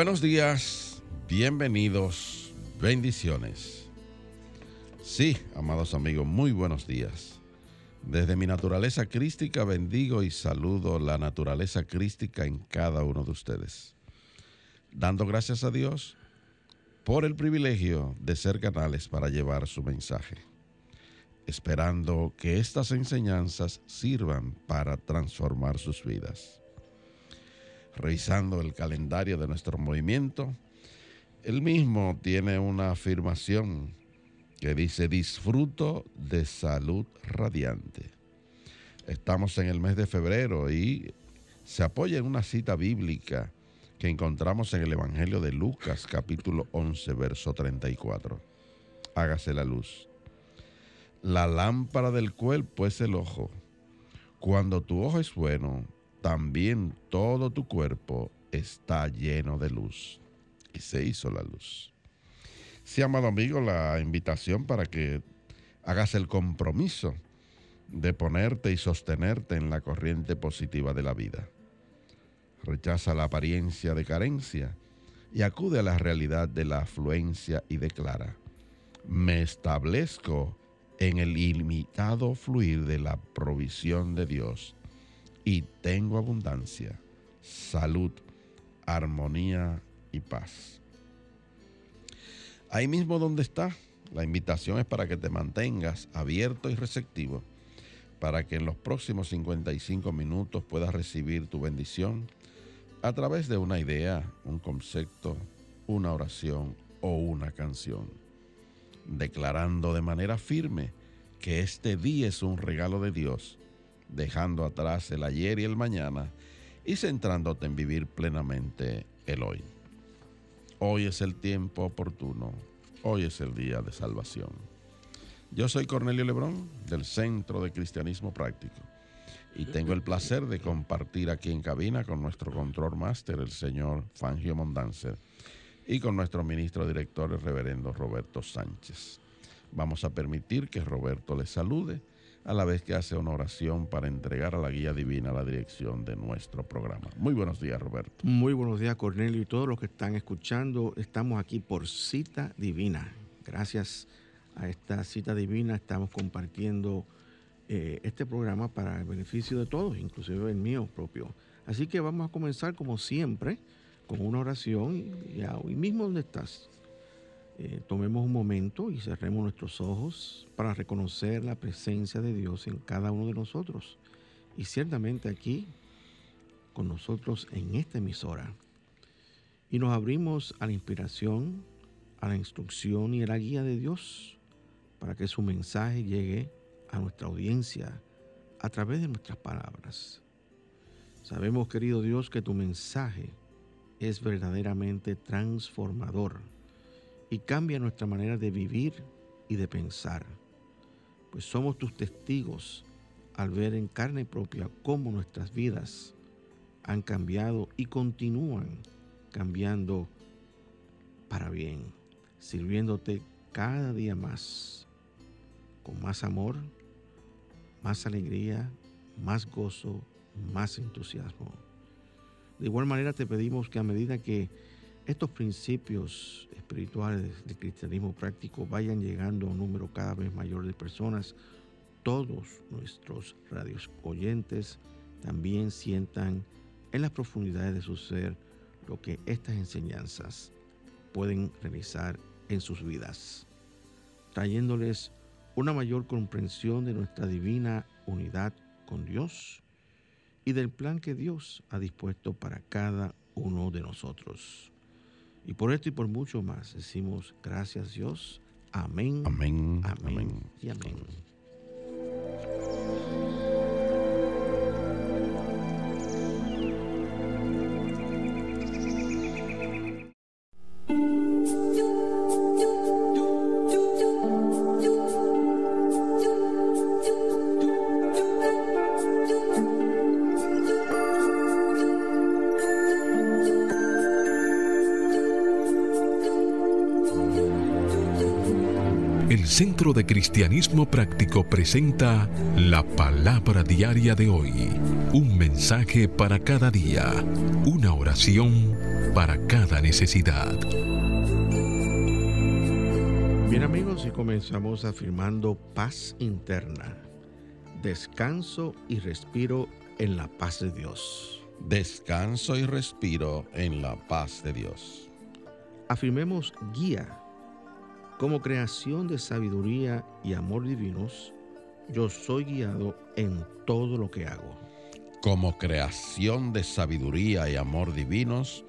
Buenos días, bienvenidos, bendiciones. Sí, amados amigos, muy buenos días. Desde mi naturaleza crística bendigo y saludo la naturaleza crística en cada uno de ustedes. Dando gracias a Dios por el privilegio de ser canales para llevar su mensaje. Esperando que estas enseñanzas sirvan para transformar sus vidas revisando el calendario de nuestro movimiento, el mismo tiene una afirmación que dice, disfruto de salud radiante. Estamos en el mes de febrero y se apoya en una cita bíblica que encontramos en el Evangelio de Lucas capítulo 11, verso 34. Hágase la luz. La lámpara del cuerpo es el ojo. Cuando tu ojo es bueno, también todo tu cuerpo está lleno de luz. Y se hizo la luz. Sí, amado amigo, la invitación para que hagas el compromiso de ponerte y sostenerte en la corriente positiva de la vida. Rechaza la apariencia de carencia y acude a la realidad de la afluencia y declara, me establezco en el ilimitado fluir de la provisión de Dios y tengo abundancia, salud, armonía y paz. Ahí mismo donde está, la invitación es para que te mantengas abierto y receptivo, para que en los próximos 55 minutos puedas recibir tu bendición a través de una idea, un concepto, una oración o una canción, declarando de manera firme que este día es un regalo de Dios dejando atrás el ayer y el mañana y centrándote en vivir plenamente el hoy. Hoy es el tiempo oportuno, hoy es el día de salvación. Yo soy Cornelio Lebrón del Centro de Cristianismo Práctico y tengo el placer de compartir aquí en cabina con nuestro control máster, el señor Fangio Mondanzer, y con nuestro ministro director, el reverendo Roberto Sánchez. Vamos a permitir que Roberto les salude a la vez que hace una oración para entregar a la guía divina la dirección de nuestro programa. Muy buenos días, Roberto. Muy buenos días, Cornelio, y todos los que están escuchando. Estamos aquí por cita divina. Gracias a esta cita divina estamos compartiendo eh, este programa para el beneficio de todos, inclusive el mío propio. Así que vamos a comenzar como siempre con una oración y, y mismo donde estás, eh, tomemos un momento y cerremos nuestros ojos para reconocer la presencia de Dios en cada uno de nosotros. Y ciertamente aquí, con nosotros en esta emisora. Y nos abrimos a la inspiración, a la instrucción y a la guía de Dios para que su mensaje llegue a nuestra audiencia a través de nuestras palabras. Sabemos, querido Dios, que tu mensaje es verdaderamente transformador y cambia nuestra manera de vivir y de pensar, pues somos tus testigos al ver en carne propia cómo nuestras vidas han cambiado y continúan cambiando para bien, sirviéndote cada día más, con más amor, más alegría, más gozo, más entusiasmo. De igual manera te pedimos que a medida que estos principios espirituales del cristianismo práctico vayan llegando a un número cada vez mayor de personas, todos nuestros radios oyentes también sientan en las profundidades de su ser lo que estas enseñanzas pueden realizar en sus vidas, trayéndoles una mayor comprensión de nuestra divina unidad con Dios y del plan que Dios ha dispuesto para cada uno de nosotros. Y por esto y por mucho más decimos gracias Dios. Amén. Amén. Amén. Y amén. Centro de Cristianismo Práctico presenta la palabra diaria de hoy. Un mensaje para cada día. Una oración para cada necesidad. Bien amigos, y comenzamos afirmando paz interna, descanso y respiro en la paz de Dios. Descanso y respiro en la paz de Dios. Afirmemos guía como creación de sabiduría y amor divinos, yo soy guiado en todo lo que hago. Como creación de sabiduría y amor divinos,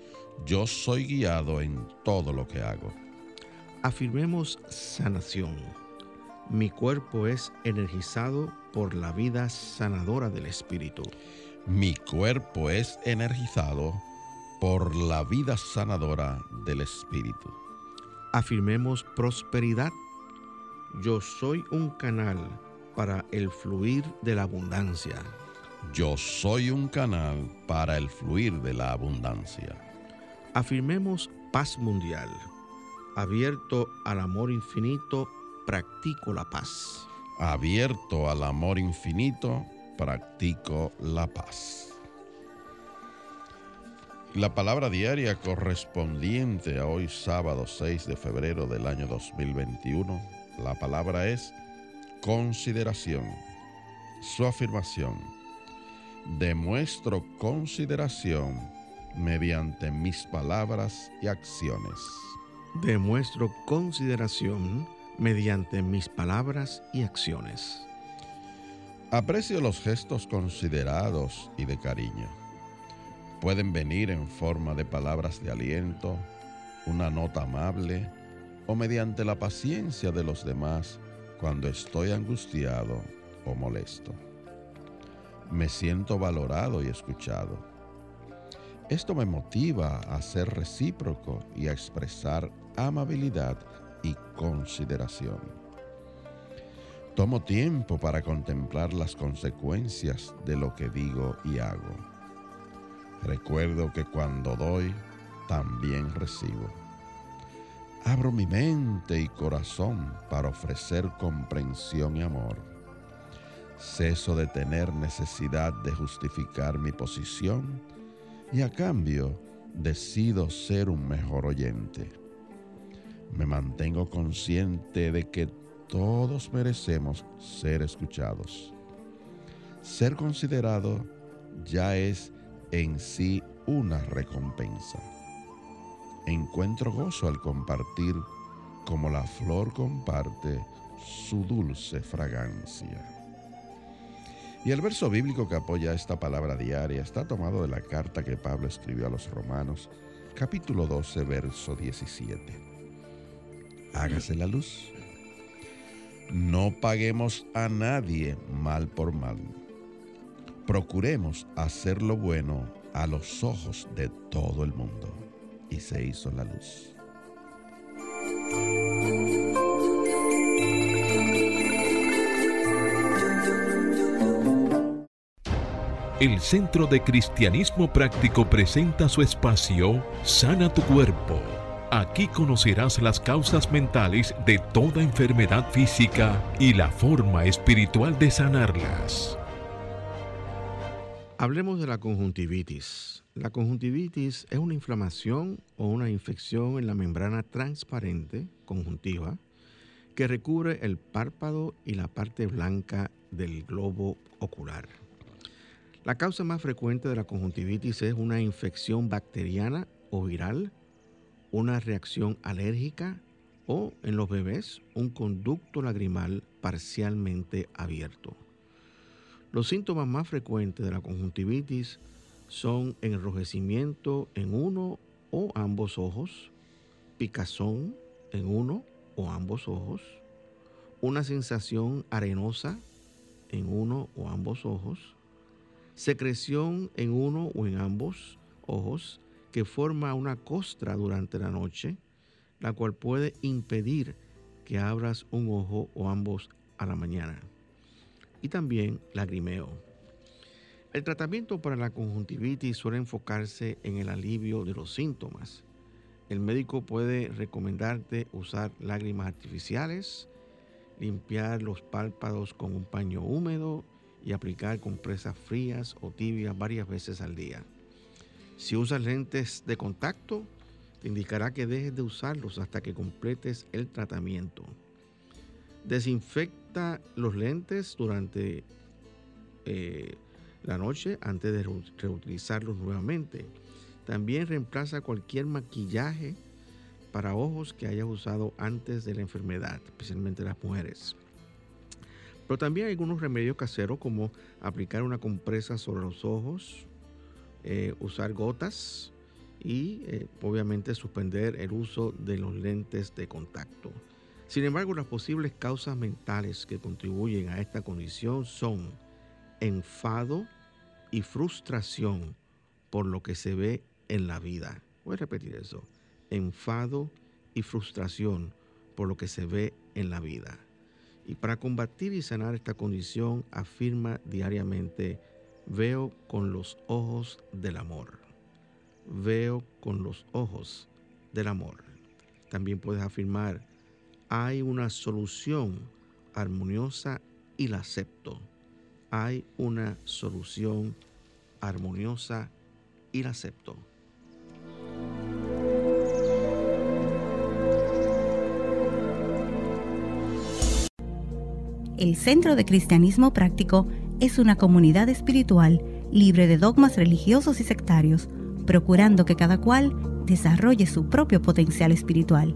yo soy guiado en todo lo que hago. Afirmemos sanación. Mi cuerpo es energizado por la vida sanadora del Espíritu. Mi cuerpo es energizado por la vida sanadora del Espíritu afirmemos prosperidad. Yo soy un canal para el fluir de la abundancia. Yo soy un canal para el fluir de la abundancia. Afirmemos paz mundial. Abierto al amor infinito, practico la paz. Abierto al amor infinito, practico la paz. La palabra diaria correspondiente a hoy sábado 6 de febrero del año 2021, la palabra es consideración. Su afirmación, demuestro consideración mediante mis palabras y acciones. Demuestro consideración mediante mis palabras y acciones. Aprecio los gestos considerados y de cariño Pueden venir en forma de palabras de aliento, una nota amable o mediante la paciencia de los demás cuando estoy angustiado o molesto. Me siento valorado y escuchado. Esto me motiva a ser recíproco y a expresar amabilidad y consideración. Tomo tiempo para contemplar las consecuencias de lo que digo y hago Recuerdo que cuando doy, también recibo. Abro mi mente y corazón para ofrecer comprensión y amor. Ceso de tener necesidad de justificar mi posición y a cambio decido ser un mejor oyente. Me mantengo consciente de que todos merecemos ser escuchados. Ser considerado ya es en sí una recompensa. Encuentro gozo al compartir como la flor comparte su dulce fragancia. Y el verso bíblico que apoya esta palabra diaria está tomado de la carta que Pablo escribió a los Romanos, capítulo 12, verso 17. Hágase la luz. No paguemos a nadie mal por mal procuremos hacer lo bueno a los ojos de todo el mundo. Y se hizo la luz. El Centro de Cristianismo Práctico presenta su espacio Sana tu Cuerpo. Aquí conocerás las causas mentales de toda enfermedad física y la forma espiritual de sanarlas. Hablemos de la conjuntivitis. La conjuntivitis es una inflamación o una infección en la membrana transparente conjuntiva que recubre el párpado y la parte blanca del globo ocular. La causa más frecuente de la conjuntivitis es una infección bacteriana o viral, una reacción alérgica o, en los bebés, un conducto lagrimal parcialmente abierto. Los síntomas más frecuentes de la conjuntivitis son enrojecimiento en uno o ambos ojos, picazón en uno o ambos ojos, una sensación arenosa en uno o ambos ojos, secreción en uno o en ambos ojos que forma una costra durante la noche, la cual puede impedir que abras un ojo o ambos a la mañana y también lagrimeo. El tratamiento para la conjuntivitis suele enfocarse en el alivio de los síntomas. El médico puede recomendarte usar lágrimas artificiales, limpiar los párpados con un paño húmedo y aplicar compresas frías o tibias varias veces al día. Si usas lentes de contacto, te indicará que dejes de usarlos hasta que completes el tratamiento. Desinfecta los lentes durante eh, la noche antes de reutilizarlos nuevamente. También reemplaza cualquier maquillaje para ojos que hayas usado antes de la enfermedad, especialmente las mujeres. Pero también hay algunos remedios caseros como aplicar una compresa sobre los ojos, eh, usar gotas y eh, obviamente suspender el uso de los lentes de contacto. Sin embargo, las posibles causas mentales que contribuyen a esta condición son enfado y frustración por lo que se ve en la vida. Voy a repetir eso. Enfado y frustración por lo que se ve en la vida. Y para combatir y sanar esta condición, afirma diariamente, veo con los ojos del amor. Veo con los ojos del amor. También puedes afirmar, hay una solución armoniosa y la acepto. Hay una solución armoniosa y la acepto. El Centro de Cristianismo Práctico es una comunidad espiritual libre de dogmas religiosos y sectarios, procurando que cada cual desarrolle su propio potencial espiritual.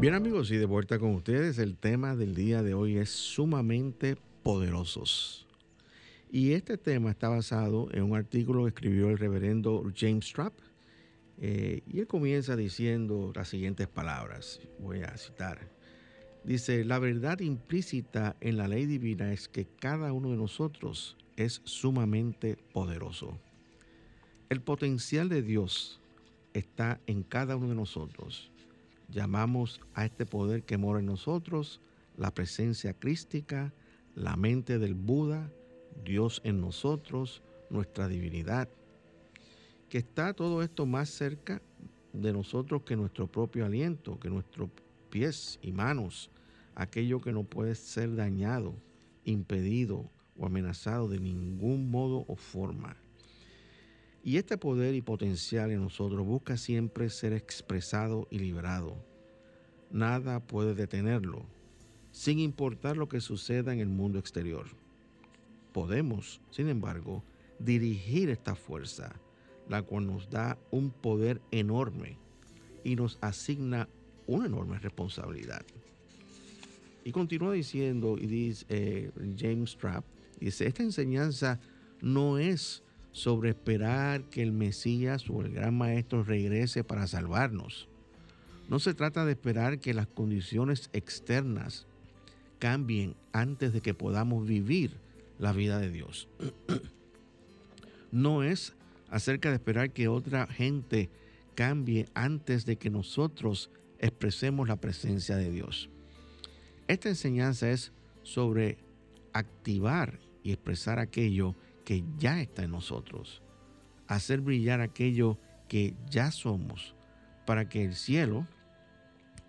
Bien amigos, y de vuelta con ustedes, el tema del día de hoy es sumamente poderosos. Y este tema está basado en un artículo que escribió el reverendo James Trapp. Eh, y él comienza diciendo las siguientes palabras. Voy a citar. Dice, la verdad implícita en la ley divina es que cada uno de nosotros es sumamente poderoso. El potencial de Dios está en cada uno de nosotros. Llamamos a este poder que mora en nosotros la presencia crística, la mente del Buda, Dios en nosotros, nuestra divinidad. Que está todo esto más cerca de nosotros que nuestro propio aliento, que nuestro pies y manos, aquello que no puede ser dañado, impedido o amenazado de ningún modo o forma. Y este poder y potencial en nosotros busca siempre ser expresado y liberado. Nada puede detenerlo, sin importar lo que suceda en el mundo exterior. Podemos, sin embargo, dirigir esta fuerza, la cual nos da un poder enorme y nos asigna una enorme responsabilidad. Y continúa diciendo, y dice eh, James Trapp, dice, esta enseñanza no es sobre esperar que el Mesías o el gran maestro regrese para salvarnos. No se trata de esperar que las condiciones externas cambien antes de que podamos vivir la vida de Dios. no es acerca de esperar que otra gente cambie antes de que nosotros expresemos la presencia de Dios. Esta enseñanza es sobre activar y expresar aquello que ya está en nosotros, hacer brillar aquello que ya somos, para que el cielo,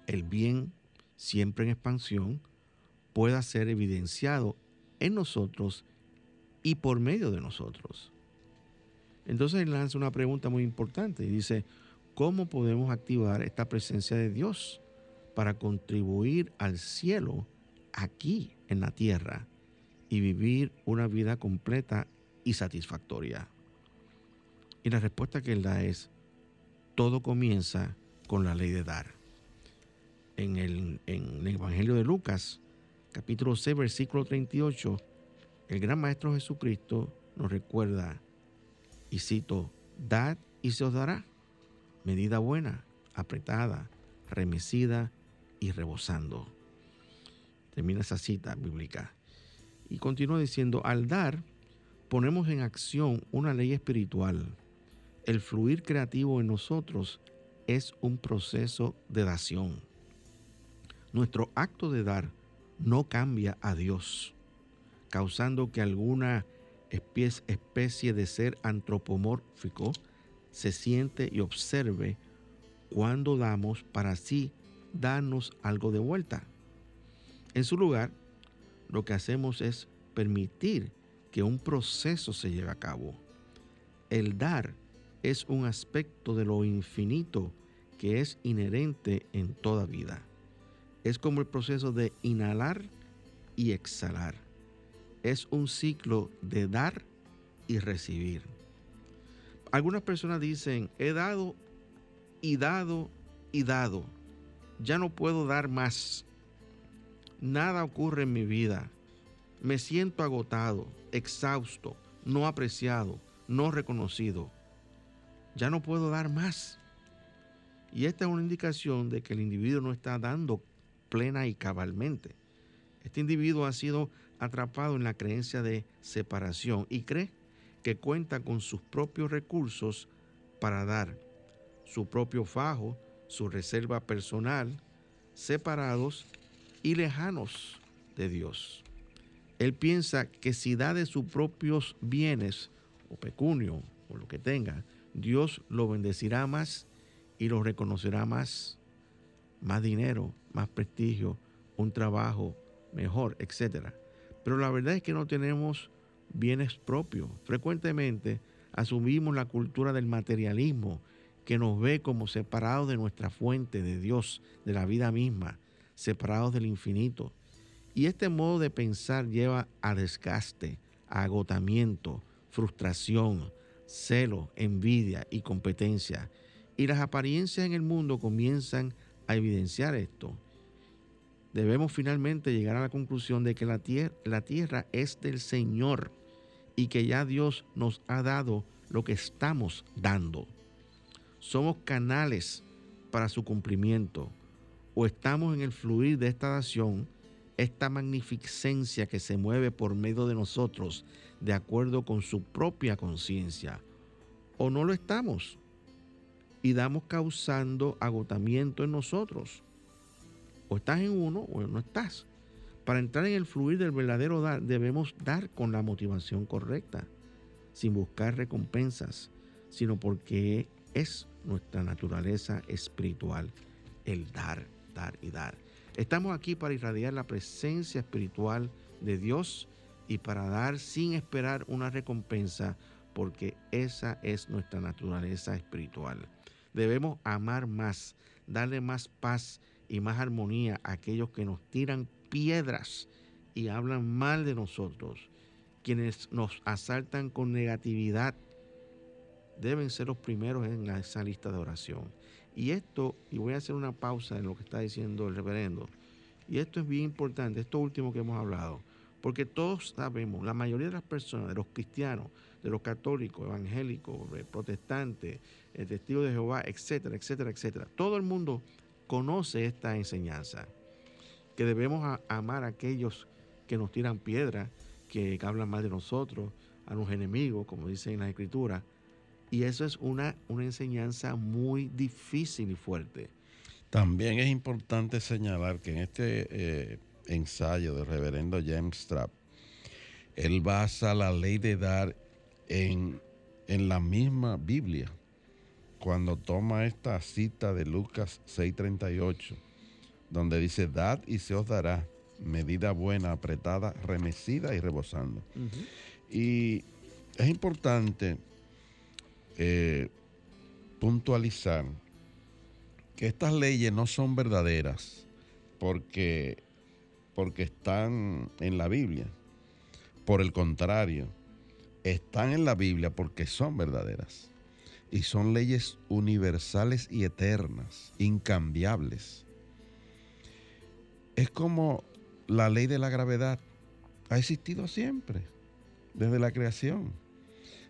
el bien siempre en expansión, pueda ser evidenciado en nosotros y por medio de nosotros. Entonces él lanza una pregunta muy importante y dice, ¿cómo podemos activar esta presencia de Dios? para contribuir al cielo aquí en la tierra y vivir una vida completa y satisfactoria? Y la respuesta que él da es, todo comienza con la ley de dar. En el, en el Evangelio de Lucas, capítulo 6, versículo 38, el gran Maestro Jesucristo nos recuerda, y cito, dad y se os dará, medida buena, apretada, remecida y rebosando. Termina esa cita bíblica. Y continúa diciendo, al dar, ponemos en acción una ley espiritual. El fluir creativo en nosotros es un proceso de dación. Nuestro acto de dar no cambia a Dios, causando que alguna especie de ser antropomórfico se siente y observe cuando damos para así darnos algo de vuelta. En su lugar, lo que hacemos es permitir que un proceso se lleve a cabo. El dar es un aspecto de lo infinito que es inherente en toda vida. Es como el proceso de inhalar y exhalar. Es un ciclo de dar y recibir. Algunas personas dicen, he dado y dado y dado. Ya no puedo dar más. Nada ocurre en mi vida. Me siento agotado, exhausto, no apreciado, no reconocido. Ya no puedo dar más. Y esta es una indicación de que el individuo no está dando plena y cabalmente. Este individuo ha sido atrapado en la creencia de separación y cree que cuenta con sus propios recursos para dar, su propio fajo, su reserva personal, separados y lejanos de Dios. Él piensa que si da de sus propios bienes o pecunio o lo que tenga, Dios lo bendecirá más y lo reconocerá más. Más dinero, más prestigio, un trabajo mejor, etc. Pero la verdad es que no tenemos bienes propios. Frecuentemente asumimos la cultura del materialismo que nos ve como separados de nuestra fuente, de Dios, de la vida misma, separados del infinito. Y este modo de pensar lleva a desgaste, a agotamiento, frustración, celo, envidia y competencia. Y las apariencias en el mundo comienzan a evidenciar esto. Debemos finalmente llegar a la conclusión de que la, la tierra es del Señor y que ya Dios nos ha dado lo que estamos dando. Somos canales para su cumplimiento o estamos en el fluir de esta dación, esta magnificencia que se mueve por medio de nosotros de acuerdo con su propia conciencia, o no lo estamos y damos causando agotamiento en nosotros. O estás en uno o no estás. Para entrar en el fluir del verdadero dar, debemos dar con la motivación correcta, sin buscar recompensas, sino porque es nuestra naturaleza espiritual, el dar, dar y dar. Estamos aquí para irradiar la presencia espiritual de Dios y para dar sin esperar una recompensa, porque esa es nuestra naturaleza espiritual. Debemos amar más, darle más paz y más armonía a aquellos que nos tiran piedras y hablan mal de nosotros, quienes nos asaltan con negatividad, deben ser los primeros en esa lista de oración. Y esto, y voy a hacer una pausa en lo que está diciendo el reverendo, y esto es bien importante, esto último que hemos hablado, porque todos sabemos, la mayoría de las personas, de los cristianos, de los católicos, evangélicos, protestantes, eh, testigos de Jehová, etcétera, etcétera, etcétera, todo el mundo conoce esta enseñanza que debemos amar a aquellos que nos tiran piedra, que hablan mal de nosotros, a los enemigos, como dice en la escritura. Y eso es una, una enseñanza muy difícil y fuerte. También es importante señalar que en este eh, ensayo del reverendo James Strapp, él basa la ley de dar en, en la misma Biblia. Cuando toma esta cita de Lucas 6:38 donde dice, dad y se os dará medida buena, apretada, remecida y rebosando. Y es importante eh, puntualizar que estas leyes no son verdaderas porque, porque están en la Biblia. Por el contrario, están en la Biblia porque son verdaderas. Y son leyes universales y eternas, incambiables es como la ley de la gravedad. Ha existido siempre, desde la creación.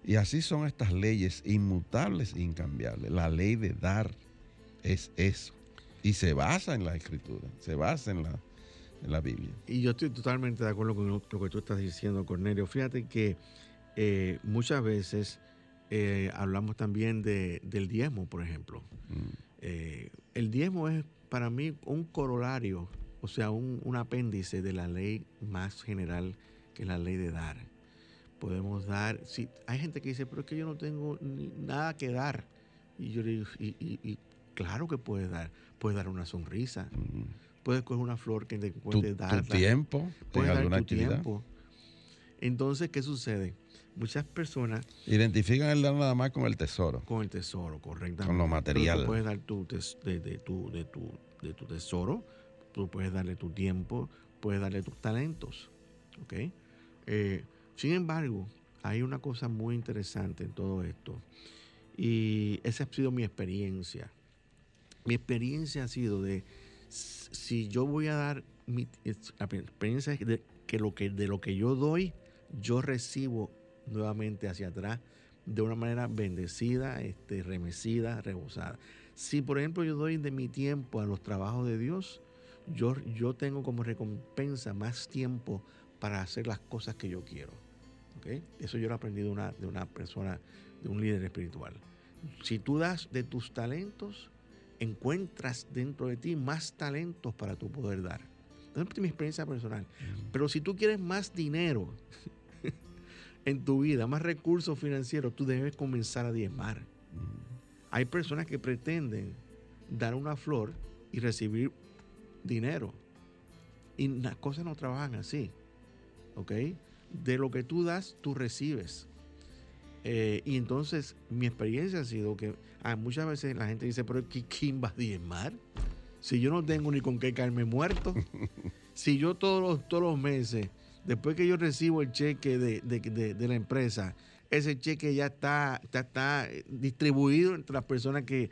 Y así son estas leyes inmutables e incambiables. La ley de dar es eso. Y se basa en la escritura, se basa en la, en la Biblia. Y yo estoy totalmente de acuerdo con lo que tú estás diciendo, Cornelio. Fíjate que eh, muchas veces eh, hablamos también de, del diezmo, por ejemplo. Mm. Eh, el diezmo es para mí un corolario, o sea, un, un, apéndice de la ley más general que es la ley de dar. Podemos dar, si, hay gente que dice, pero es que yo no tengo ni nada que dar. Y yo le digo, y, y, y claro que puedes dar. Puedes dar una sonrisa. Mm. Puedes coger una flor que te puedes dar. tu tiempo Puedes dar alguna tu actividad. tiempo. Entonces, ¿qué sucede? Muchas personas Identifican el dar nada más con el tesoro. con el tesoro, correctamente. Con lo material. tú puedes dar tu, tes- de, de tu, de, tu, de tu tesoro, tú puedes darle tu tiempo, puedes darle tus talentos. ¿ok? Eh, sin embargo, hay una cosa muy interesante en todo esto. Y esa ha sido mi experiencia. Mi experiencia ha sido de si yo voy a dar mi la experiencia de que lo que de lo que yo doy, yo recibo nuevamente hacia atrás de una manera bendecida, este, remecida, rebosada. Si por ejemplo yo doy de mi tiempo a los trabajos de Dios, yo, yo tengo como recompensa más tiempo para hacer las cosas que yo quiero. Eso yo lo aprendí de una, de una persona, de un líder espiritual. Si tú das de tus talentos, encuentras dentro de ti más talentos para tu poder dar. Esa es mi experiencia personal. Pero si tú quieres más dinero en tu vida, más recursos financieros, tú debes comenzar a diezmar. Hay personas que pretenden dar una flor y recibir dinero. Y las cosas no trabajan así. ¿Ok? De lo que tú das, tú recibes. Eh, y entonces mi experiencia ha sido que ah, muchas veces la gente dice, pero ¿qui- ¿quién va a diezmar? Si yo no tengo ni con qué caerme muerto. si yo todos los, todos los meses, después que yo recibo el cheque de, de- de- de la empresa, ese cheque ya está, está distribuido entre las personas que,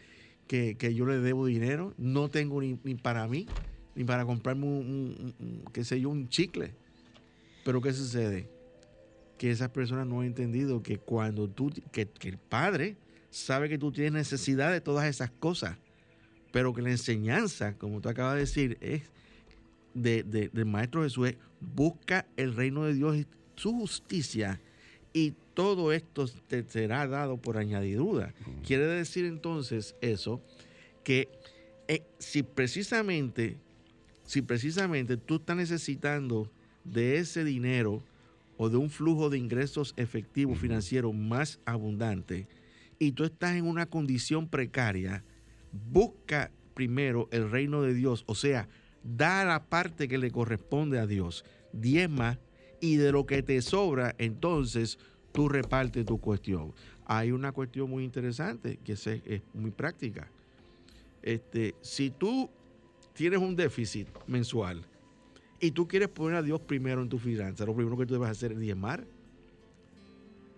que- que yo le debo dinero. No tengo ni, ni para mí, ni para comprarme un, un- un- qué sé yo, un chicle. Pero ¿qué sucede? Que esas personas no han entendido que cuando tú, que, que el Padre sabe que tú tienes necesidad de todas esas cosas, pero que la enseñanza, como tú acabas de decir, es de, de- del Maestro Jesús, es busca el reino de Dios y su justicia y todo esto te será dado por añadidura. Quiere decir entonces eso, que eh, si precisamente, si precisamente tú estás necesitando de ese dinero o de un flujo de ingresos efectivos financieros más abundante y tú estás en una condición precaria, busca primero el reino de Dios, o sea, da la parte que le corresponde a Dios, diezma y de lo que te sobra, entonces tú repartes tu cuestión. Hay una cuestión muy interesante que se- es muy práctica. Este, si tú tienes un déficit mensual y tú quieres poner a Dios primero en tu finanza, lo primero que tú debes hacer es diezmar.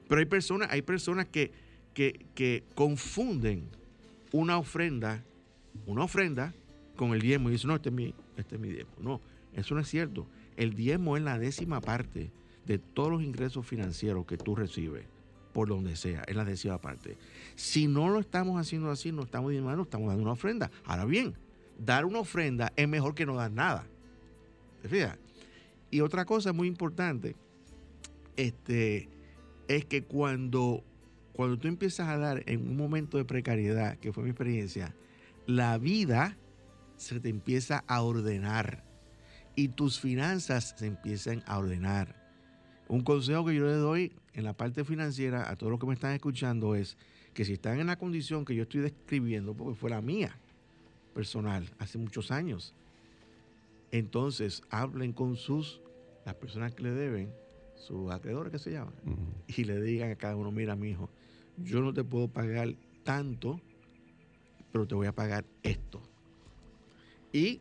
Pero hay personas, hay personas que, que, confunden una ofrenda, una ofrenda con el diezmo y dicen, no, este es mi, este es mi diezmo. No, eso no es cierto. El diezmo es la décima parte de todos los ingresos financieros que tú recibes, por donde sea, es la décima parte. Si no lo estamos haciendo así, no estamos diezmando, estamos dando una ofrenda. Ahora bien, dar una ofrenda es mejor que no dar nada. Y otra cosa muy importante este, es que cuando, cuando tú empiezas a dar en un momento de precariedad, que fue mi experiencia, la vida se te empieza a ordenar y tus finanzas se empiezan a ordenar. Un consejo que yo le doy en la parte financiera a todos los que me están escuchando es que si están en la condición que yo estoy describiendo, porque fue la mía personal hace muchos años, entonces hablen con sus, las personas que le deben, sus acreedores que se llaman, y le digan a cada uno, mira, mi hijo, yo no te puedo pagar tanto, pero te voy a pagar esto. Y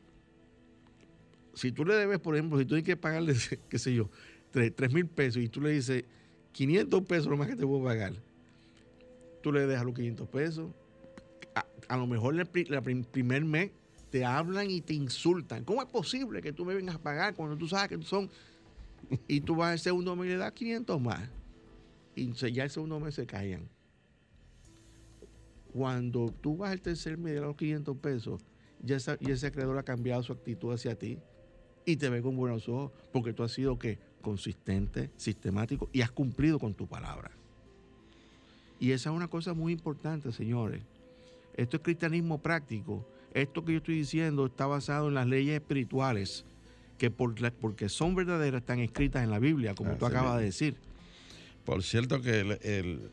si tú le debes, por ejemplo, si tú tienes que pagarle, qué sé yo, 3 mil pesos y tú le dices 500 pesos lo más que te puedo pagar, tú le dejas los 500 pesos. A, a lo mejor el primer mes te hablan y te insultan. ¿Cómo es posible que tú me vengas a pagar cuando tú sabes que son... Y tú vas al segundo mes y le das 500 más. Y ya el segundo mes se callan. Cuando tú vas al tercer mes y le das los 500 pesos, ya esa- y ese acreedor ha cambiado su actitud hacia ti. y te ve con buenos ojos porque tú has sido que consistente, sistemático y has cumplido con tu palabra. Y esa es una cosa muy importante, señores. Esto es cristianismo práctico. Esto que yo estoy diciendo está basado en las leyes espirituales que por porque son verdaderas están escritas en la Biblia, como tú acabas de decir. Por cierto que el,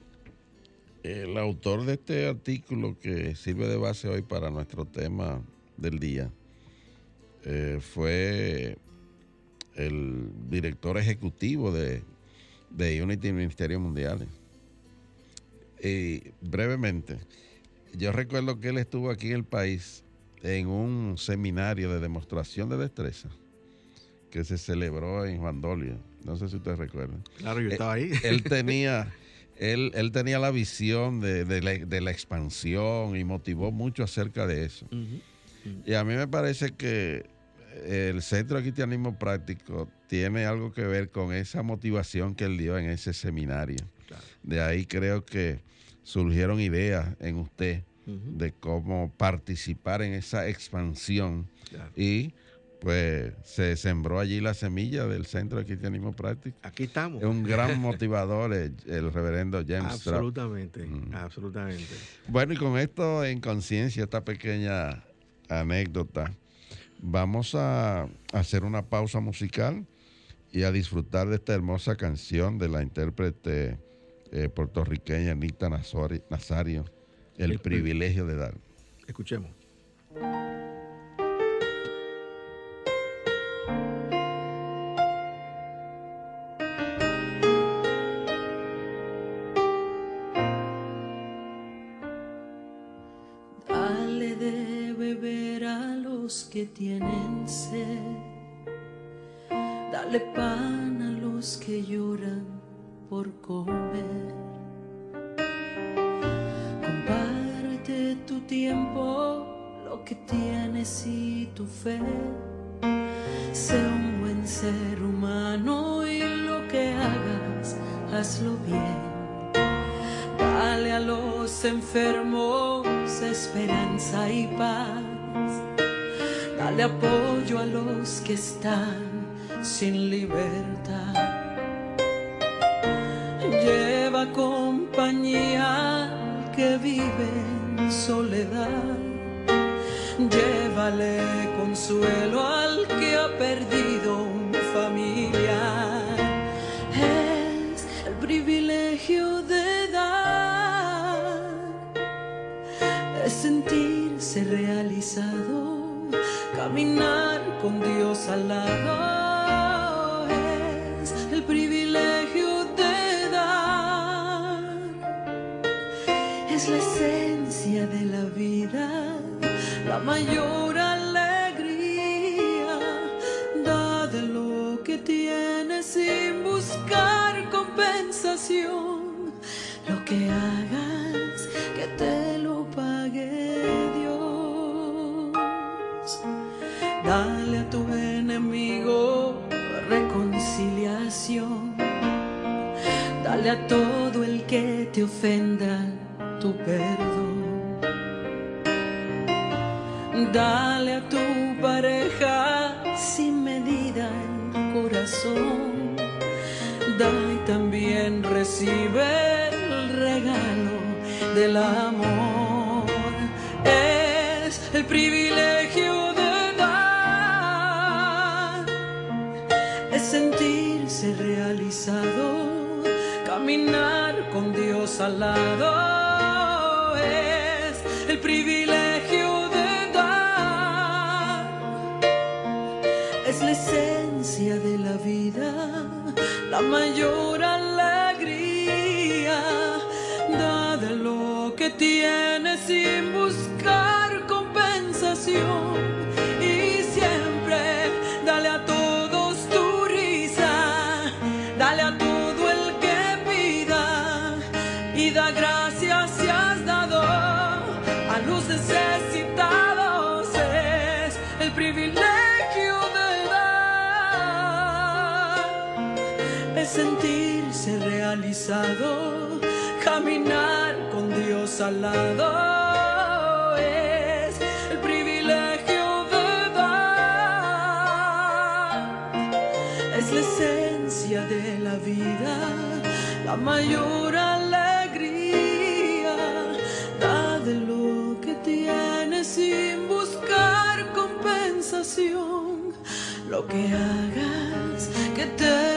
el, autor de este artículo que sirve de base hoy para nuestro tema del día eh, fue el director ejecutivo de, de Unity Ministerios Mundiales. Y brevemente, yo recuerdo que él estuvo aquí en el país en un seminario de demostración de destreza que se celebró en Juan Dolio. No sé si ustedes recuerdan. Claro, yo estaba ahí. Él, tenía, él, él, tenía la visión de, la, expansión y motivó mucho acerca de eso. Y a mí me parece que el Centro de Cristianismo Práctico tiene algo que ver con esa motivación que él dio en ese seminario. De ahí creo que surgieron ideas en usted de cómo participar en esa expansión y pues se sembró allí la semilla del Centro de Cristianismo Práctico. Aquí estamos. Es un gran motivador el, reverendo James Absolutamente, mm. absolutamente. Bueno, y con esto en conciencia, esta pequeña anécdota, vamos a hacer una pausa musical y a disfrutar de esta hermosa canción de la intérprete eh, puertorriqueña Anita Nazario, El, privilegio de dar. Escuchemos. Fe. Sé un buen ser humano y lo que hagas, hazlo bien. Dale a los enfermos esperanza y paz. Dale apoyo a los que están sin libertad lleva compañía que vive en soledad. Llévale consuelo al que ha perdido un familiar. Es el privilegio de dar, es sentirse realizado, caminar con Dios al lado. Mayor alegría. Da de lo que tienes sin buscar compensación. Lo que hagas, que te lo pague Dios. Dale a tu enemigo reconciliación. Dale a todo el que te ofenda tu perdón. Dale a tu pareja sin medida el corazón. Da y también recibe el regalo del amor. Es el privilegio de dar, es sentirse realizado, caminar con Dios al lado la mayor alegría. Da de lo que tienes sin buscar compensación. Y siempre dale a todos tu risa, dale a todo el que pida y da gracias si has dado necesitados sentirse realizado, caminar con Dios al lado, es el privilegio de dar, día de la vida, la mayor alegría. Da de lo que tienes sin buscar compensación. Lo que hagas, que te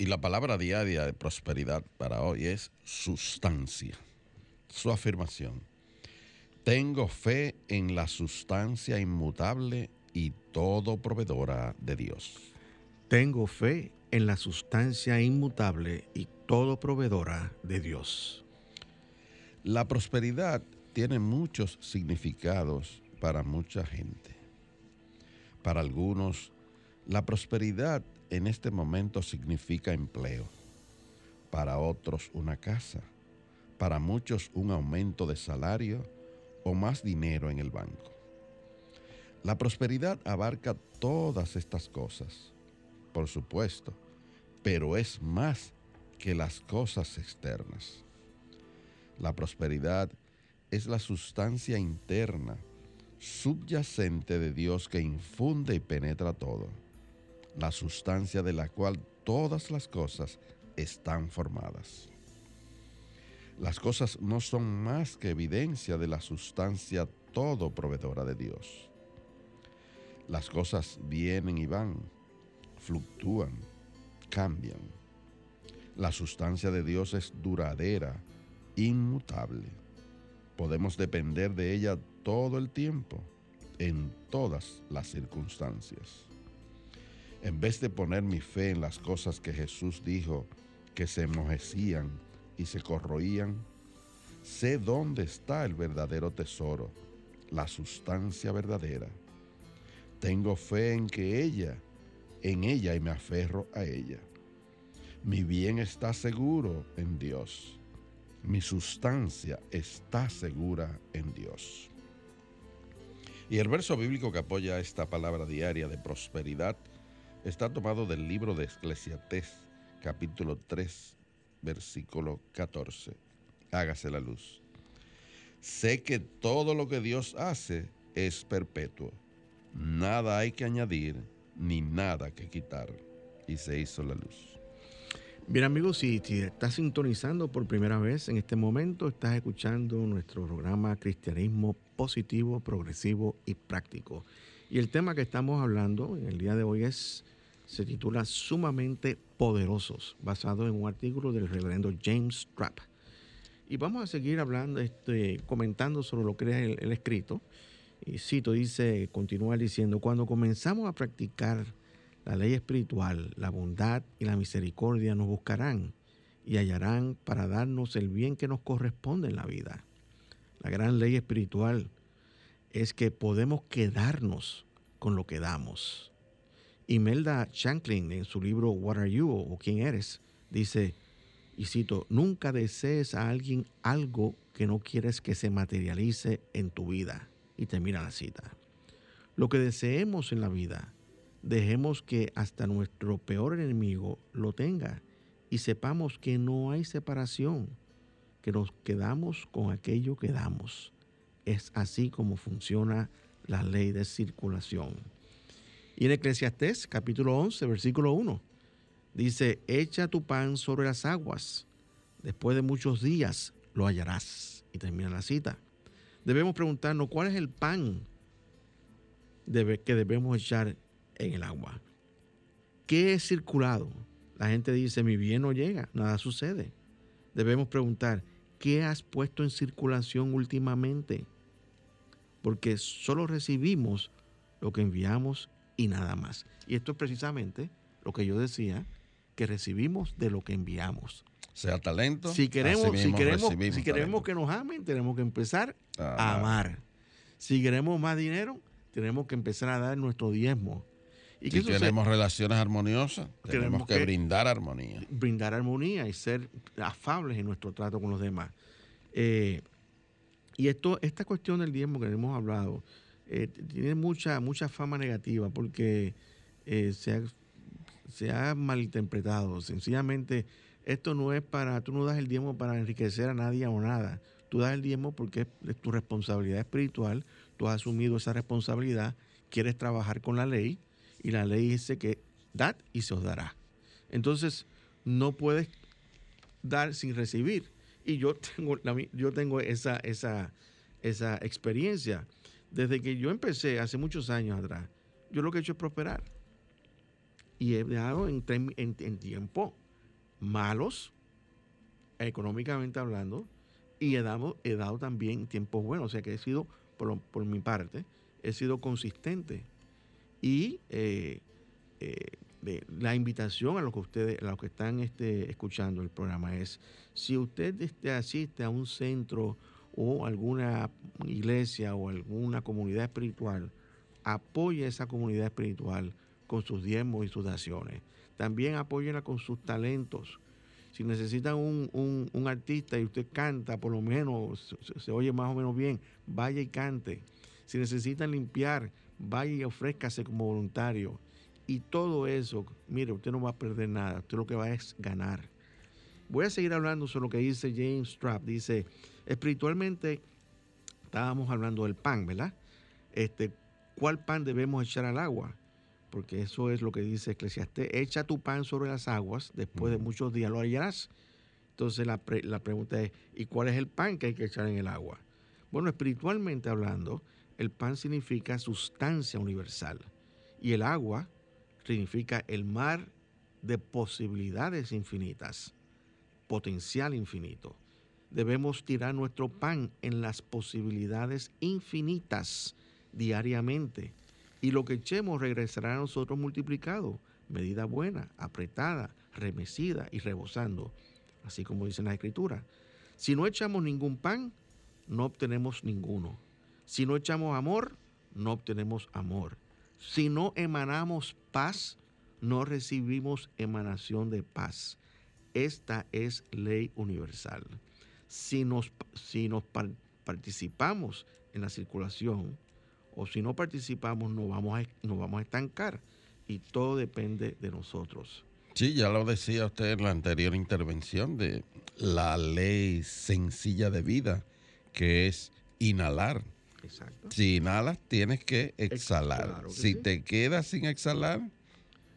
Y la palabra diaria de prosperidad para hoy es sustancia. Su afirmación. Tengo fe en la sustancia inmutable y todo proveedora de Dios. Tengo fe en la sustancia inmutable y todo proveedora de Dios. La prosperidad tiene muchos significados para mucha gente. Para algunos, la prosperidad en este momento significa empleo. Para otros, una casa. Para muchos, un aumento de salario o más dinero en el banco. La prosperidad abarca todas estas cosas, por supuesto, pero es más que las cosas externas. La prosperidad es la sustancia interna, subyacente de Dios que infunde y penetra todo, la sustancia de la cual todas las cosas están formadas. Las cosas no son más que evidencia de la sustancia todo proveedora de Dios. Las cosas vienen y van, fluctúan, cambian. La sustancia de Dios es duradera, inmutable. Podemos depender de ella todo el tiempo, en todas las circunstancias. En vez de poner mi fe en las cosas que Jesús dijo que se enmojecían y se corroían, sé dónde está el verdadero tesoro, la sustancia verdadera. Tengo fe en que ella, en ella y me aferro a ella. Mi bien está seguro en Dios. Mi sustancia está segura en Dios. Y el verso bíblico que apoya esta palabra diaria de prosperidad está tomado del libro de Eclesiastés, capítulo 3, versículo 14. Hágase la luz. Sé que todo lo que Dios hace es perpetuo. Nada hay que añadir ni nada que quitar. Y se hizo la luz. Bien amigos, si, si estás sintonizando por primera vez en este momento, estás escuchando nuestro programa Cristianismo Positivo, Progresivo y Práctico. Y el tema que estamos hablando en el día de hoy es, se titula Sumamente Poderosos, basado en un artículo del reverendo James Trapp. Y vamos a seguir hablando, este, comentando sobre lo que es el, el escrito. Y cito, dice, continúa diciendo, cuando comenzamos a practicar la ley espiritual, la bondad y la misericordia nos buscarán y hallarán para darnos el bien que nos corresponde en la vida. La gran ley espiritual es que podemos quedarnos con lo que damos. Imelda Shanklin, en su libro What Are You o ¿Quién eres? dice, y cito, nunca desees a alguien algo que no quieres que se materialice en tu vida. Y termina la cita. Lo que deseemos en la vida, dejemos que hasta nuestro peor enemigo lo tenga y sepamos que no hay separación, que nos quedamos con aquello que damos. Es así como funciona la ley de circulación. Y en Eclesiastés capítulo 11, versículo 1, dice, echa tu pan sobre las aguas, después de muchos días lo hallarás. Y termina la cita. Debemos preguntarnos cuál es el pan que debemos echar en el agua. ¿Qué es circulado? La gente dice, mi bien no llega, nada sucede. Debemos preguntar, ¿qué has puesto en circulación últimamente? Porque solo recibimos lo que enviamos y nada más. Y esto es precisamente lo que yo decía, que recibimos de lo que enviamos. Sea talento. Si queremos, si queremos, si queremos que nos amen, tenemos que empezar a amar. Si queremos más dinero, tenemos que empezar a dar nuestro diezmo. ¿Y si queremos relaciones armoniosas, tenemos, que, brindar armonía. Brindar armonía y ser afables en nuestro trato con los demás. Eh, y esto, esta cuestión del diezmo que hemos hablado eh, tiene mucha, mucha fama negativa porque eh, se, ha, se ha malinterpretado. Sencillamente, esto no es para, tú no das el diezmo para enriquecer a nadie o nada. Tú das el diezmo porque es tu responsabilidad espiritual, tú has asumido esa responsabilidad, quieres trabajar con la ley y la ley dice que dad y se os dará. Entonces, no puedes dar sin recibir. Y yo tengo, yo tengo esa, esa, esa experiencia. Desde que yo empecé hace muchos años atrás, yo lo que he hecho es prosperar. Y he dado en, en, tiempo malos, económicamente hablando, y he dado, he dado también tiempos buenos. O sea que he sido, por, por mi parte, he sido consistente. Y eh, eh, la invitación a los que ustedes, a los que están este, escuchando el programa es, si usted este, asiste a un centro o alguna iglesia o alguna comunidad espiritual, apoye esa comunidad espiritual con sus diezmos y sus daciones. También apóyenla con sus talentos. Si necesitan un, artista y usted canta, por lo menos se, oye más o menos bien, vaya y cante. Si necesitan limpiar, vaya y ofrézcase como voluntario. Y todo eso, mire, usted no va a perder nada, usted lo que va es ganar. Voy a seguir hablando sobre lo que dice James Trapp. Dice, espiritualmente, estábamos hablando del pan, ¿verdad? Este, ¿Cuál pan debemos echar al agua? Porque eso es lo que dice Eclesiastés. Echa tu pan sobre las aguas, después de muchos días lo hallarás. Entonces la, la pregunta es, ¿y cuál es el pan que hay que echar en el agua? Bueno, espiritualmente hablando, el pan significa sustancia universal y el agua significa el mar de posibilidades infinitas, potencial infinito. Debemos tirar nuestro pan en las posibilidades infinitas diariamente y lo que echemos regresará a nosotros multiplicado, medida buena, apretada, remecida y rebosando, así como dice la escritura. Si no echamos ningún pan, no obtenemos ninguno. Si no echamos amor, no obtenemos amor. Si no emanamos paz, no recibimos emanación de paz. Esta es ley universal. Si nos, si nos participamos en la circulación o si no participamos, nos vamos, a, nos vamos a estancar y todo depende de nosotros. Sí, ya lo decía usted en la anterior intervención de la ley sencilla de vida, que es inhalar si inhalas, tienes que exhalar. si te quedas sin exhalar,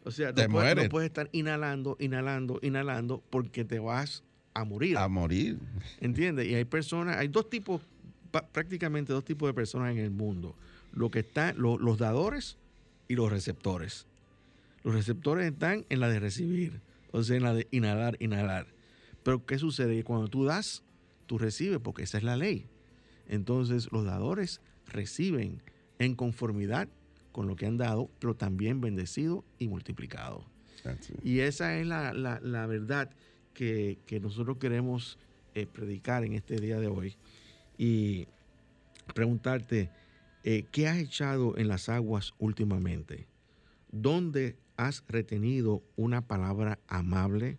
o sea, te mueres. no puedes estar inhalando, inhalando, inhalando porque te vas a morir. A morir. ¿Entiendes? Y hay personas, hay dos tipos, prácticamente dos tipos de personas en el mundo. Lo que están, los dadores y los receptores. Los receptores están en la de recibir, o sea, en la de inhalar, inhalar. Pero ¿qué sucede? Cuando tú das, tú recibes, porque esa es la ley. Entonces los dadores reciben en conformidad con lo que han dado, pero también bendecido y multiplicado. Y esa es la, verdad que, nosotros queremos eh, predicar en este día de hoy. Y preguntarte, eh, ¿qué has echado en las aguas últimamente? ¿Dónde has retenido una palabra amable,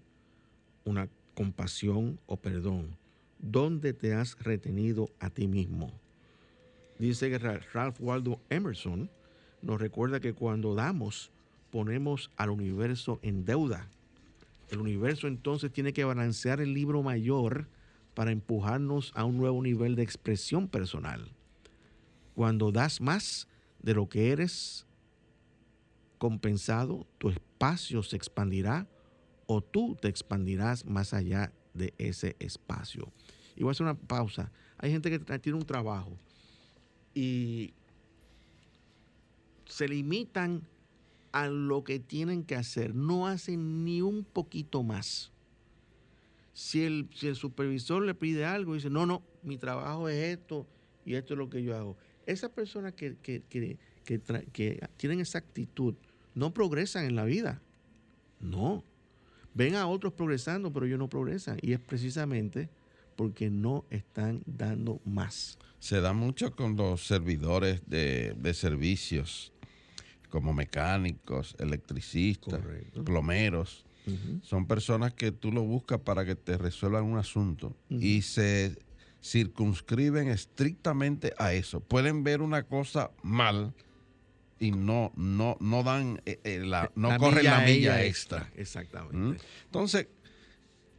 una compasión o perdón? ¿Dónde te has retenido a ti mismo? Dice que Ralph Waldo Emerson nos recuerda que cuando damos, ponemos al universo en deuda. El universo entonces tiene que balancear el libro mayor para empujarnos a un nuevo nivel de expresión personal. Cuando das más de lo que eres compensado, tu espacio se expandirá o tú te expandirás más allá de ese espacio. Y voy a hacer una pausa. Hay gente que tiene un trabajo y se limitan a lo que tienen que hacer. No hacen ni un poquito más. Si el, si el supervisor le pide algo y dice, no, no, mi trabajo es esto y esto es lo que yo hago. Esa persona que, que, que tienen esa actitud no progresan en la vida. No. Ven a otros progresando, pero ellos no progresan. Y es precisamente porque no están dando más. Se da mucho con los servidores de, servicios, como mecánicos, electricistas, plomeros. Son personas que tú lo buscas para que te resuelvan un asunto y se circunscriben estrictamente a eso. Pueden ver una cosa mal y no, no, no dan eh, eh, la, no corren la milla extra. Exactamente. ¿Mm? Entonces,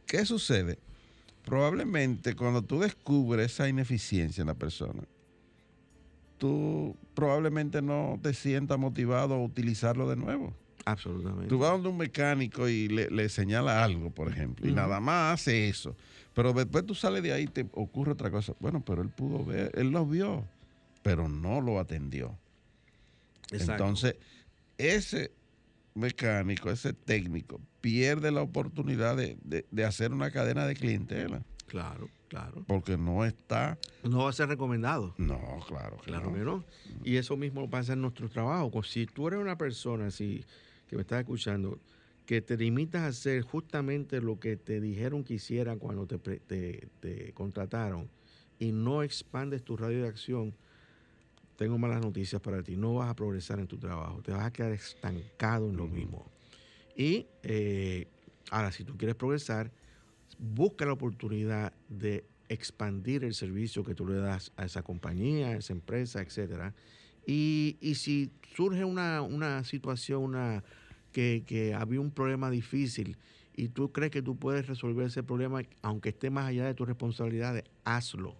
¿qué sucede? Probablemente cuando tú descubres esa ineficiencia en la persona, tú probablemente no te sientas motivado a utilizarlo de nuevo. Absolutamente. Tú vas donde un mecánico y le, señala algo, por ejemplo, y nada más hace eso. Pero después tú sales de ahí y te ocurre otra cosa. Bueno, pero él pudo ver, él lo vio, pero no lo atendió. Entonces, ese mecánico, ese técnico, pierde la oportunidad de, hacer una cadena de clientela. Claro, claro. Porque no está. No va a ser recomendado. No, claro. Claro que no. Y eso mismo pasa en nuestro trabajo. Si tú eres una persona así, que me estás escuchando, que te limitas a hacer justamente lo que te dijeron que hicieran cuando te, te, te contrataron y no expandes tu radio de acción, tengo malas noticias para ti. No vas a progresar en tu trabajo. Te vas a quedar estancado en lo mismo. Y eh, ahora, si tú quieres progresar, busca la oportunidad de expandir el servicio que tú le das a esa compañía, a esa empresa, etc. Y, si surge una, situación una, que, que había un problema difícil y tú crees que tú puedes resolver ese problema, aunque esté más allá de tus responsabilidades, hazlo.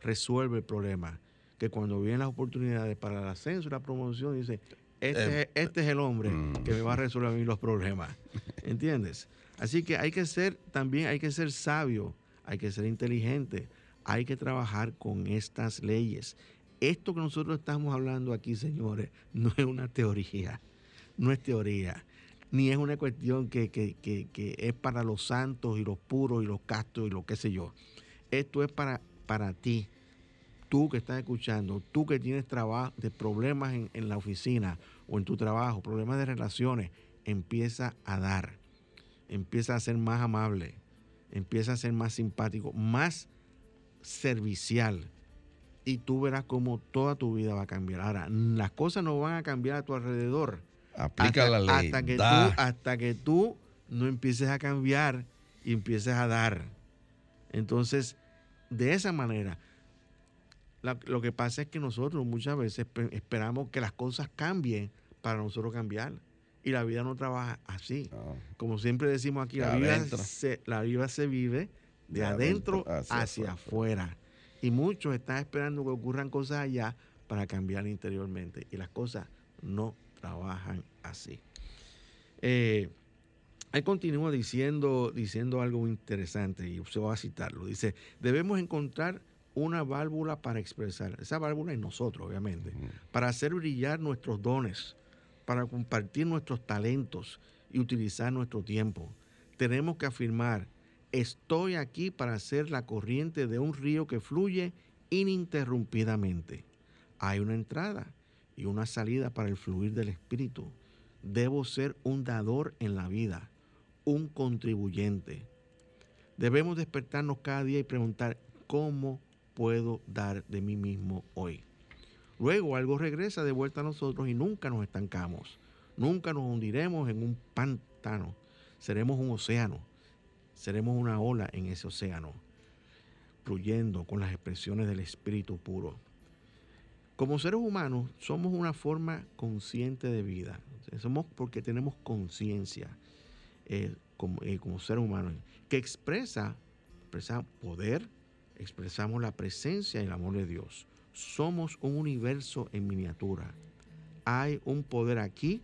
Resuelve el problema que cuando vienen las oportunidades para el ascenso y la promoción, dice, este, eh, este es el hombre mm. que me va a resolver a mí los problemas. ¿Entiendes? Así que hay que ser, también hay que ser sabio, hay que ser inteligente, hay que trabajar con estas leyes. Esto que nosotros estamos hablando aquí, señores, no es una teoría, no es teoría, ni es una cuestión que, que, que, que es para los santos y los puros y los castos y lo que sé yo. Esto es para, para ti, tú que estás escuchando, tú que tienes trabajo, de problemas en, la oficina o en tu trabajo, problemas de relaciones, empieza a dar, empieza a ser más amable, empieza a ser más simpático, más servicial. Y tú verás cómo toda tu vida va a cambiar. Ahora, las cosas no van a cambiar a tu alrededor. Aplica la ley. Hasta que, tú, hasta que tú no empieces a cambiar y empieces a dar. Entonces, de esa manera, lo que pasa es que nosotros muchas veces esperamos que las cosas cambien para nosotros cambiar. Y la vida no trabaja así. Como siempre decimos aquí, la vida, se, la vida, se, vive de, adentro, hacia, afuera. Y muchos están esperando que ocurran cosas allá para cambiar interiormente. Y las cosas no trabajan así. Eh, él continúa diciendo, diciendo algo interesante y se va a citarlo. Dice, debemos encontrar una válvula para expresar. Esa válvula es nosotros, obviamente. Para hacer brillar nuestros dones, para compartir nuestros talentos y utilizar nuestro tiempo. Tenemos que afirmar, estoy aquí para ser la corriente de un río que fluye ininterrumpidamente. Hay una entrada y una salida para el fluir del Espíritu. Debo ser un dador en la vida, un contribuyente. Debemos despertarnos cada día y preguntar, ¿cómo puedo dar de mí mismo hoy. Luego algo regresa de vuelta a nosotros y nunca nos estancamos. Nunca nos hundiremos en un pantano. Seremos un océano. Seremos una ola en ese océano, fluyendo con las expresiones del Espíritu puro. Como seres humanos somos una forma consciente de vida. Somos porque tenemos conciencia eh, como, eh, como seres humanos que expresa, expresa poder, expresamos la presencia y el amor de Dios. Somos un universo en miniatura. Hay un poder aquí,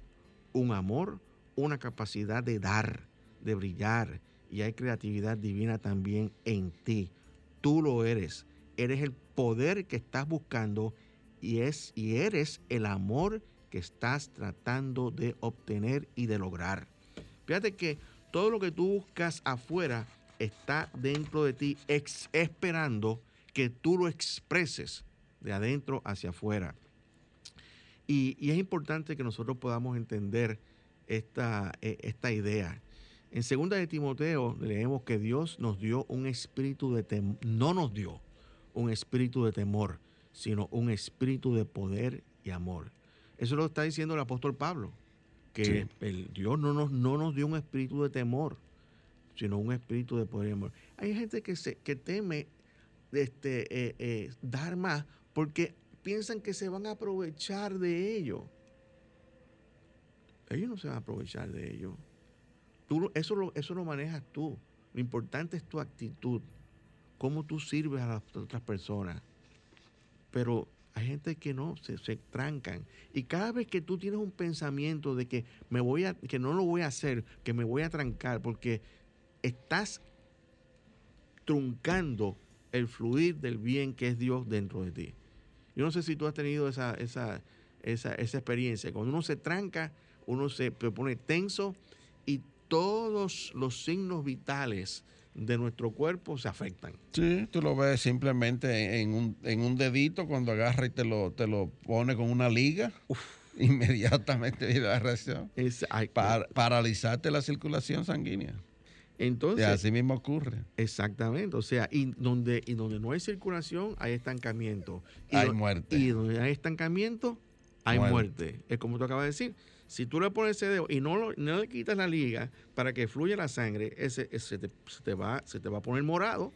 un amor, una capacidad de dar, de brillar, y hay creatividad divina también en ti. Tú lo eres. Eres el poder que estás buscando y, es, y eres el amor que estás tratando de obtener y de lograr. Fíjate que todo lo que tú buscas afuera está dentro de ti esperando que tú lo expreses de adentro hacia afuera. Y, y es importante que nosotros podamos entender esta, eh, esta idea. En segunda de Timoteo leemos que Dios nos dio un espíritu de temor, no nos dio un espíritu de temor, sino un espíritu de poder y amor. Eso lo está diciendo el apóstol Pablo, que el Dios no nos, no nos dio un espíritu de temor, sino un espíritu de poder y amor. Hay gente que, se, que teme este, eh, eh, dar más porque piensan que se van a aprovechar de ello. Ellos no se van a aprovechar de ello. Tú, eso, lo, eso lo manejas tú. Lo importante es tu actitud, cómo tú sirves a las otras personas. Pero hay gente que no, se, se, trancan. Y cada vez que tú tienes un pensamiento de que me voy a, que no lo voy a hacer, que me voy a trancar, porque estás truncando el fluir del bien que es Dios dentro de ti. Yo no sé si tú has tenido esa, esa, esa, esa experiencia. Cuando uno se tranca, uno se pone tenso y todos los signos vitales de nuestro cuerpo se afectan. Sí, tú lo ves simplemente en un, en un dedito cuando agarra y te lo, te lo pone con una liga. Inmediatamente viene la reacción. Es, Para, paralizarte la circulación sanguínea. Entonces, y así mismo ocurre. Exactamente. O sea, y donde, y donde no hay circulación, hay estancamiento. Y hay muerte. Y donde hay estancamiento, hay muerte. muerte. Es como tú acabas de decir. Si tú le pones ese dedo y no, no le quitas la liga para que fluya la sangre, ese, ese te, se, te va, se te va a poner morado.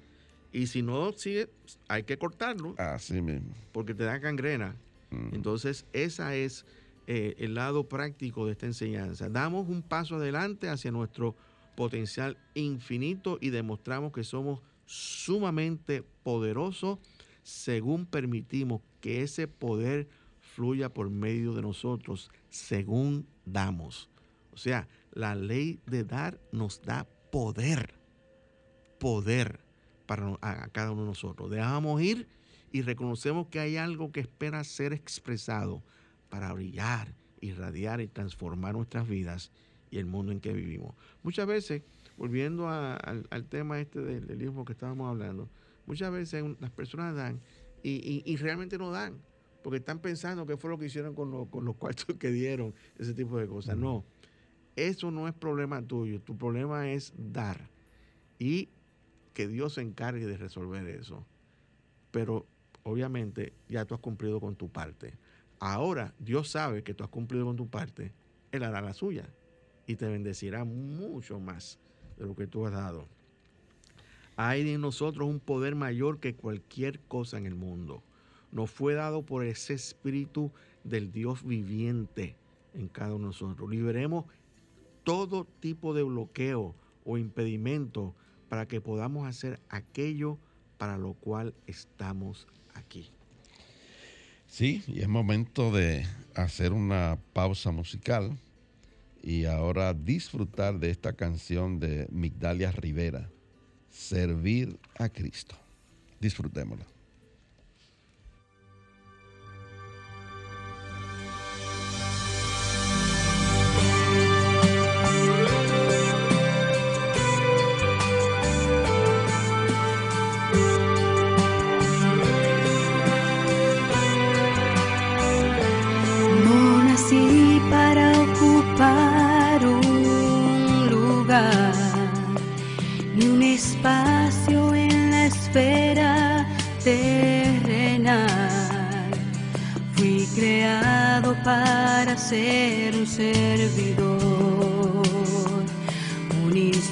Y si no sigue, hay que cortarlo. Así mismo. Porque te da gangrena. Mm. Entonces, ese es eh, el lado práctico de esta enseñanza. Damos un paso adelante hacia nuestro potencial infinito y demostramos que somos sumamente poderosos según permitimos que ese poder fluya por medio de nosotros, según damos. O sea, la ley de dar nos da poder, poder para a, cada uno de nosotros. Dejamos ir y reconocemos que hay algo que espera ser expresado para brillar, irradiar y transformar nuestras vidas y el mundo en que vivimos. Muchas veces, volviendo al, tema este del, del que estábamos hablando, muchas veces las personas dan y, realmente no dan, porque están pensando qué fue lo que hicieron con, con los cuartos que dieron, ese tipo de cosas. No, eso no es problema tuyo, tu problema es dar y que Dios se encargue de resolver eso. Pero obviamente ya tú has cumplido con tu parte. Ahora Dios sabe que tú has cumplido con tu parte, Él hará la suya y te bendecirá mucho más de lo que tú has dado. Hay en nosotros un poder mayor que cualquier cosa en el mundo. Nos fue dado por ese espíritu del Dios viviente en cada uno de nosotros. Liberemos todo tipo de bloqueo o impedimento para que podamos hacer aquello para lo cual estamos aquí. Sí, y es momento de hacer una pausa musical y ahora disfrutar de esta canción de Migdalia Rivera, Servir a Cristo. Disfrutémosla.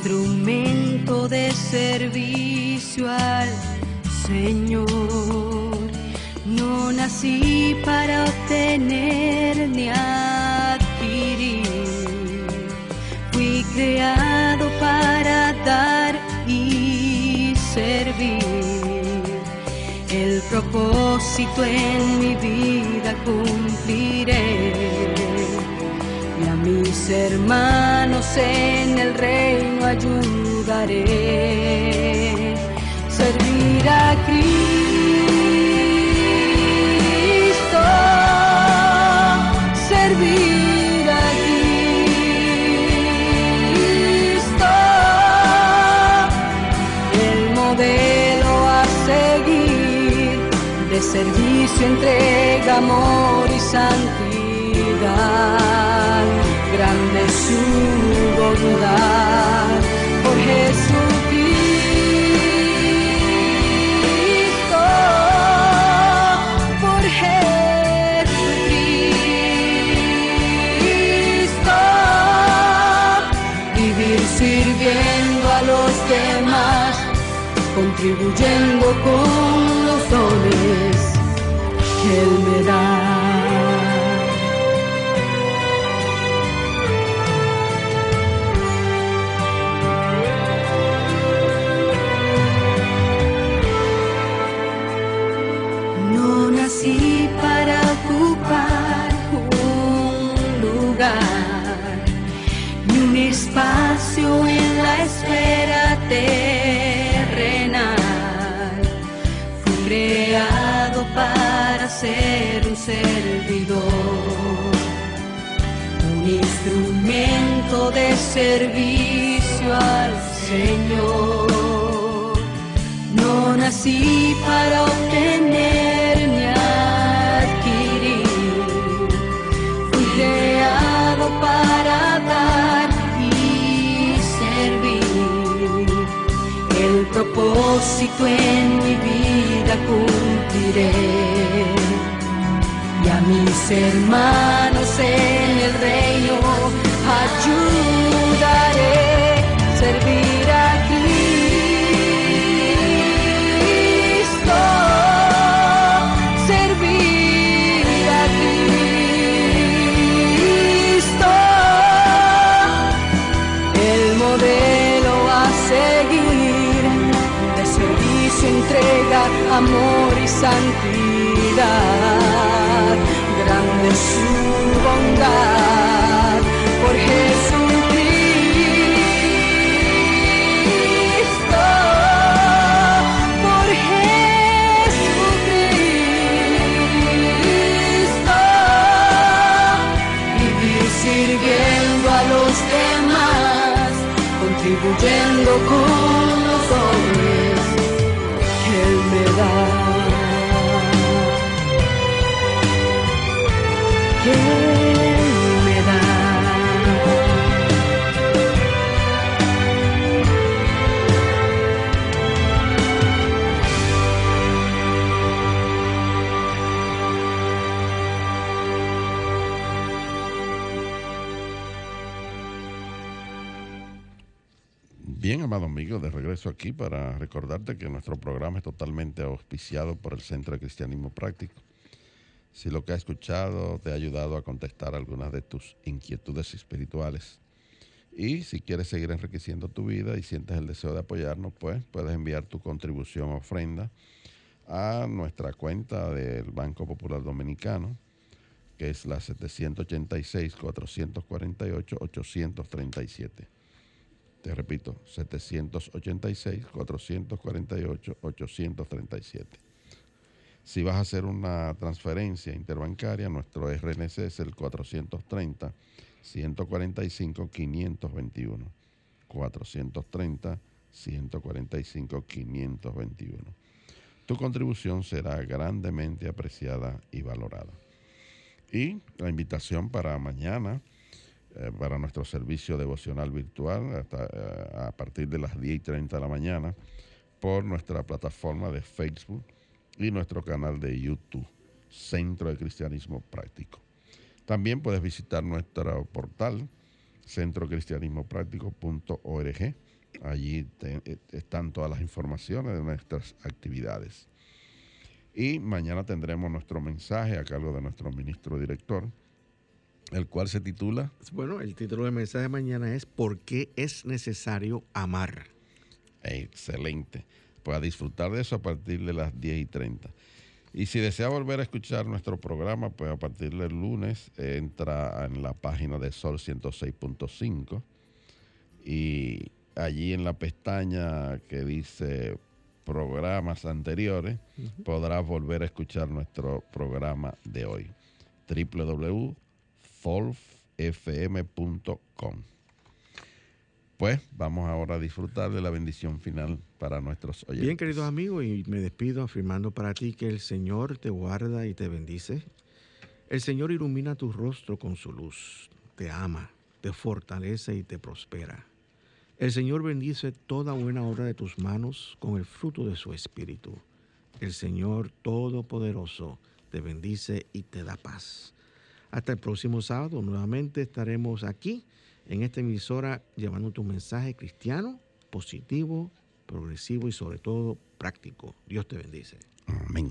Instrumento de servicio al Señor. No nací para obtener ni adquirir, fui creado para dar y servir el propósito en mi vida cumpliré. Hermanos en el reino ayudaré. Servir a Cristo, servir a Cristo, el modelo a seguir de servicio, entrega, amor y santidad. Grande su bondad por Jesucristo, por Jesucristo, vivir sirviendo a los demás, contribuyendo con los dones que Él me da. Ser un servidor, un instrumento de servicio al Señor. No nací para obtener hermanos sirviendo a los demás, contribuyendo con amado amigo, de regreso aquí para recordarte que nuestro programa es totalmente auspiciado por el Centro de Cristianismo Práctico. Si lo que has escuchado te ha ayudado a contestar algunas de tus inquietudes espirituales y si quieres seguir enriqueciendo tu vida y sientes el deseo de apoyarnos, pues puedes enviar tu contribución o ofrenda a nuestra cuenta del Banco Popular Dominicano, que es la 786-448-837. Te repito, 786-448-837. Si vas a hacer una transferencia interbancaria, nuestro RNC es el 430-145-521. 430-145-521. Tu contribución será grandemente apreciada y valorada. Y la invitación para mañana eh, para nuestro servicio devocional virtual hasta, eh, a partir de las 10 y 30 de la mañana por nuestra plataforma de Facebook y nuestro canal de YouTube, Centro de Cristianismo Práctico. También puedes visitar nuestro portal, centrocristianismopráctico.org. Allí eh, están todas las informaciones de nuestras actividades. Y mañana tendremos nuestro mensaje a cargo de nuestro ministro director, el cual se titula Bueno, el título del mensaje de mañana es ¿Por qué es necesario amar? Excelente. Pues a disfrutar de eso a partir de las 10 y 30. Y si desea volver a escuchar nuestro programa, pues a partir del lunes entra en la página de Sol 106.5 y allí en la pestaña que dice programas anteriores, podrás volver a escuchar nuestro programa de hoy. Pues vamos ahora a disfrutar de la bendición final para nuestros oyentes. Bien, queridos amigos, y me despido afirmando para ti que el Señor te guarda y te bendice. El Señor ilumina tu rostro con su luz, te ama, te fortalece y te prospera. El Señor bendice toda buena obra de tus manos con el fruto de su espíritu. El Señor Todopoderoso te bendice y te da paz. Hasta el próximo sábado nuevamente estaremos aquí en esta emisora llevando tu mensaje cristiano, positivo, progresivo y sobre todo práctico. Dios te bendice. Amén.